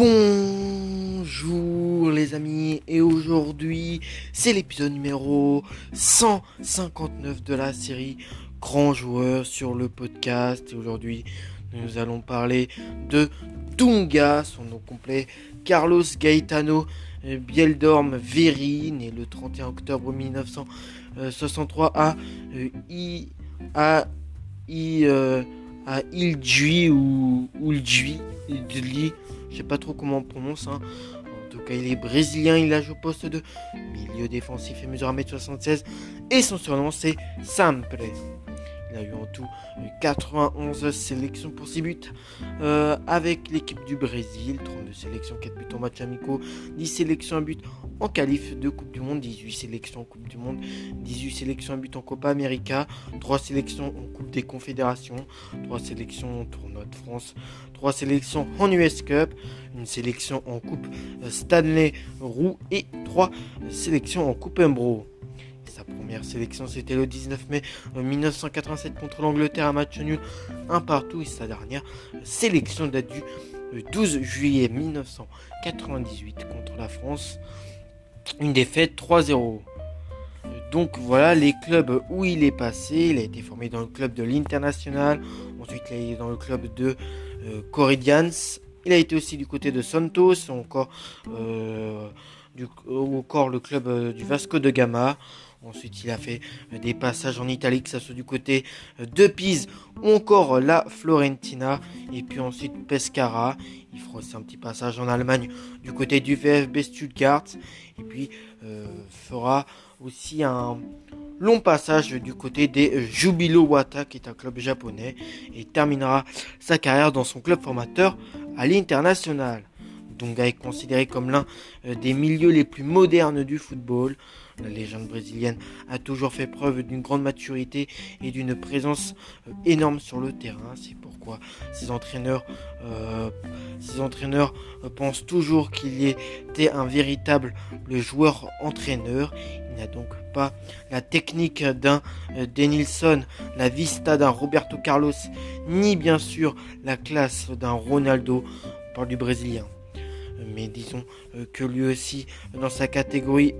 Bonjour les amis et aujourd'hui c'est l'épisode numéro 159 de la série Grand joueur sur le podcast. Aujourd'hui nous allons parler de Dunga, son nom complet Carlos Gaetano Bieldorm Veri, né le 31 octobre 1963 à I, à, I, euh, à Ildui ou Uldui, je sais pas trop comment on prononce. Hein. En tout cas, il est brésilien, il a joué au poste de milieu défensif et mesure 1m76 et son surnom c'est Sample. Il a eu en tout 91 sélections pour 6 buts euh, avec l'équipe du Brésil, 32 sélections, 4 buts en match amicaux, 10 sélections, 1 but en qualif de Coupe du Monde, 18 sélections en Coupe du Monde, 18 sélections, 1 but en Copa América, 3 sélections en Coupe des Confédérations, 3 sélections en Tournoi de France, 3 sélections en US Cup, une sélection en Coupe Stanley Roux et 3 sélections en Coupe Umbro. Sa première sélection, c'était le 19 mai 1987 contre l'Angleterre, un match nul, un partout. Et sa dernière sélection date du 12 juillet 1998 contre la France. Une défaite 3-0. Donc voilà les clubs où il est passé. Il a été formé dans le club de l'International. Ensuite, il a été dans le club de euh, Corinthians. Il a été aussi du côté de Santos, encore, euh, du, encore le club euh, du Vasco de Gama. Ensuite, il a fait euh, des passages en Italie, que ce soit du côté euh, de Pise ou encore la Florentina. Et puis ensuite Pescara. Il fera aussi un petit passage en Allemagne du côté du VfB Stuttgart. Et puis euh, fera aussi un long passage du côté des Jubilo Wata, qui est un club japonais. Et terminera sa carrière dans son club formateur à l'international. Dunga est considéré comme l'un des milieux les plus modernes du football. La légende brésilienne a toujours fait preuve d'une grande maturité et d'une présence euh, énorme sur le terrain. C'est pourquoi ses entraîneurs, euh, entraîneurs euh, pensent toujours qu'il était un véritable joueur-entraîneur. Il n'a donc pas la technique d'un Denilson, la vista d'un Roberto Carlos, ni bien sûr la classe d'un Ronaldo. par du Brésilien mais disons que lui aussi dans sa catégorie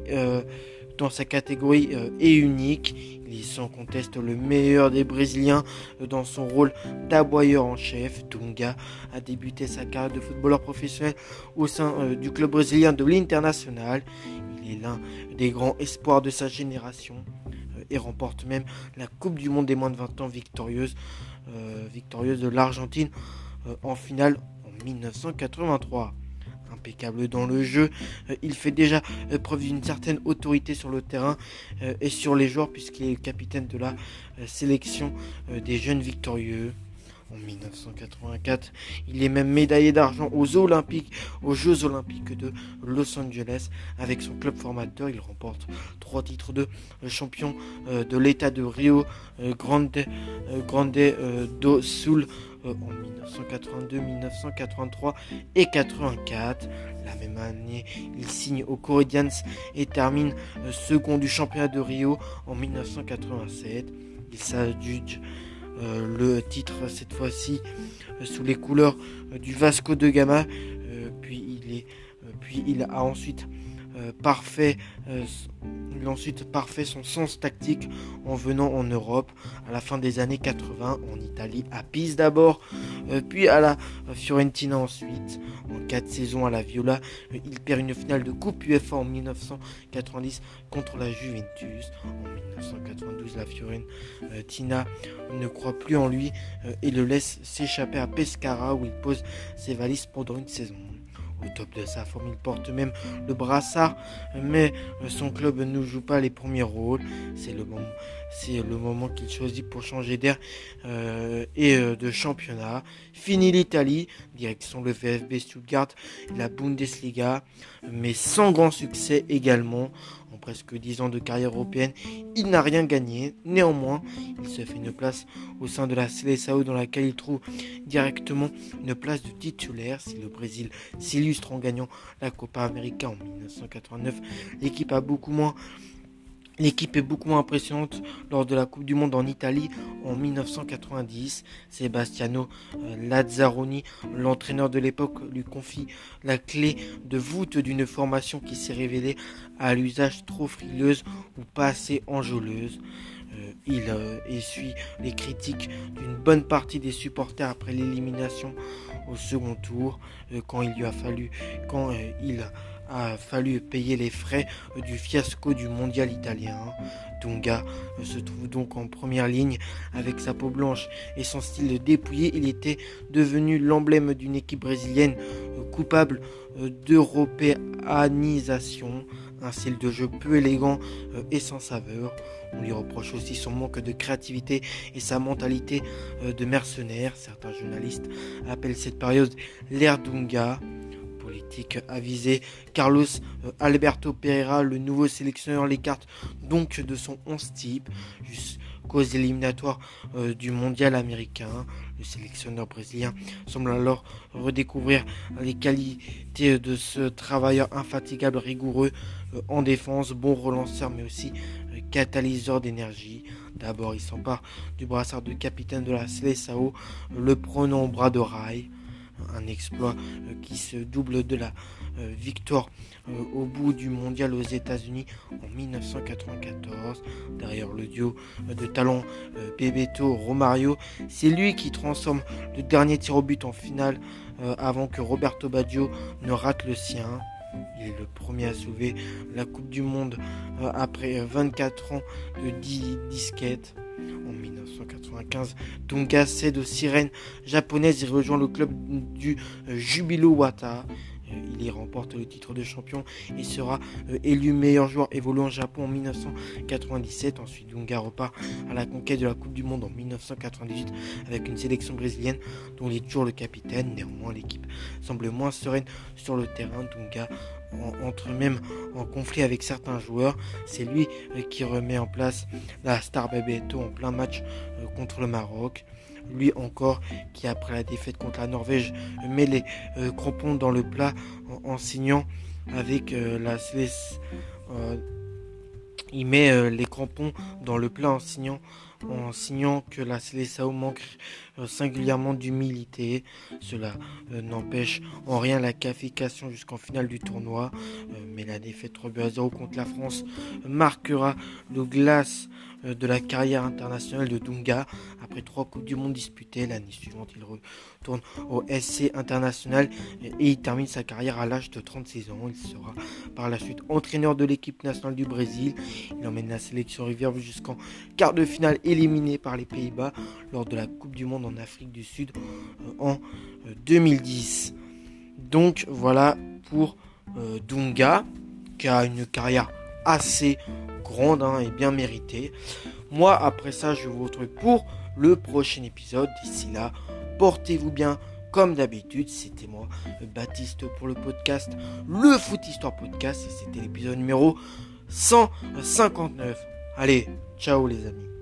dans sa catégorie euh, est unique. Il est sans conteste le meilleur des Brésiliens euh, dans son rôle d'aboyeur en chef. Dunga a débuté sa carrière de footballeur professionnel au sein euh, du club brésilien de l'International. Il est l'un des grands espoirs de sa génération et remporte même la Coupe du Monde des moins de 20 ans victorieuse, victorieuse de l'Argentine en finale en 1983 impeccable dans le jeu. Euh, il fait déjà euh, preuve d'une certaine autorité sur le terrain euh, et sur les joueurs puisqu'il est capitaine de la sélection des jeunes victorieux. En 1984, il est même médaillé d'argent aux aux Jeux Olympiques de Los Angeles avec son club formateur. Il remporte trois titres de champion de l'État de Rio Grande do Sul en 1982, 1983 et 84. La même année, il signe aux Corinthians et termine euh, second du championnat de Rio en 1987. Il s'adjuge euh, le titre cette fois-ci euh, sous les couleurs du Vasco de Gama. puis il a ensuite parfait il a ensuite parfait son sens tactique en venant en Europe à la fin des années 80, en Italie, à Pise d'abord, euh, puis à la Fiorentina ensuite. En 4 saisons à la Viola, euh, il perd une finale de Coupe UEFA en 1990 contre la Juventus. En 1992, la Fiorentina ne croit plus en lui et le laisse s'échapper à Pescara où il pose ses valises pendant une saison au top de sa forme. Il porte même le brassard, mais son club ne joue pas les premiers rôles. C'est le moment, c'est le moment qu'il choisit pour changer d'air euh, et euh, de championnat. Fini l'Italie, direction le VfB Stuttgart, la Bundesliga, mais sans grand succès également presque 10 ans de carrière européenne, il n'a rien gagné. Néanmoins, il se fait une place au sein de la Seleção dans laquelle il trouve directement une place de titulaire. Si le Brésil s'illustre en gagnant la Copa América en 1989, l'équipe a beaucoup moins L'équipe est beaucoup moins impressionnante lors de la Coupe du Monde en Italie en 1990. Sebastiano euh, Lazzaroni, l'entraîneur de l'époque, lui confie la clé de voûte d'une formation qui s'est révélée à l'usage trop frileuse ou pas assez enjôleuse. Euh, il euh, essuie les critiques d'une bonne partie des supporters après l'élimination au second tour, quand il lui a fallu, quand il a fallu payer les frais du fiasco du mondial italien. Dunga se trouve donc en première ligne avec sa peau blanche et son style dépouillé. Il était devenu l'emblème d'une équipe brésilienne coupable d'européanisation, un style de jeu peu élégant et sans saveur. On lui reproche aussi son manque de créativité et sa mentalité de mercenaire. Certains journalistes appellent cette période l'ère Dunga avisé. Carlos euh, Alberto Pereira, le nouveau sélectionneur, l'écarte donc de son 11 type jusqu'aux éliminatoires euh, du mondial américain. Le sélectionneur brésilien semble alors redécouvrir les qualités de ce travailleur infatigable, rigoureux euh, en défense, bon relanceur mais aussi catalyseur d'énergie. D'abord, il s'empare du brassard de capitaine de la Seleção, le prenant au bras de rail un exploit euh, qui se double de la euh, victoire euh, au bout du mondial aux États-Unis en 1994. Derrière le duo de talents Bebeto Romario, c'est lui qui transforme le dernier tir au but en finale avant que Roberto Baggio ne rate le sien. Il est le premier à sauver la Coupe du Monde après 24 ans de disquettes. En 1995, Dunga cède aux sirènes japonaises et rejoint le club du Jubilo Wata. Euh, il y remporte le titre de champion et sera euh, élu meilleur joueur évoluant au Japon en 1997. Ensuite, Dunga repart à la conquête de la Coupe du Monde en 1998 avec une sélection brésilienne dont il est toujours le capitaine. Néanmoins, l'équipe semble moins sereine sur le terrain. Dunga entre même en conflit avec certains joueurs. C'est lui euh, qui remet en place la star Bebeto en plein match contre le Maroc. Lui encore qui après la défaite contre la Norvège met les euh, crampons dans le plat en, signant avec euh, la euh, il met les crampons dans le plat en signant que la Célessao manque singulièrement d'humilité. Cela n'empêche en rien la qualification jusqu'en finale du tournoi, mais la défaite 3 à 0 contre la France marquera le glace de la carrière internationale de Dunga. Après trois Coupes du Monde disputées, l'année suivante, il retourne au SC International et il termine sa carrière à l'âge de 36 ans. Il sera par la suite entraîneur de l'équipe nationale du Brésil. Il emmène la sélection rivière jusqu'en quart de finale éliminé par les Pays-Bas lors de la Coupe du Monde en Afrique du Sud euh, en 2010. Euh, Donc voilà pour Dunga qui a une carrière assez grande hein, et bien méritée. Moi, après ça, je vous retrouve pour le prochain épisode. D'ici là, portez-vous bien. Comme d'habitude, c'était moi, Baptiste, pour le podcast, le Foot Histoire Podcast, et c'était l'épisode numéro 159. Allez, ciao les amis.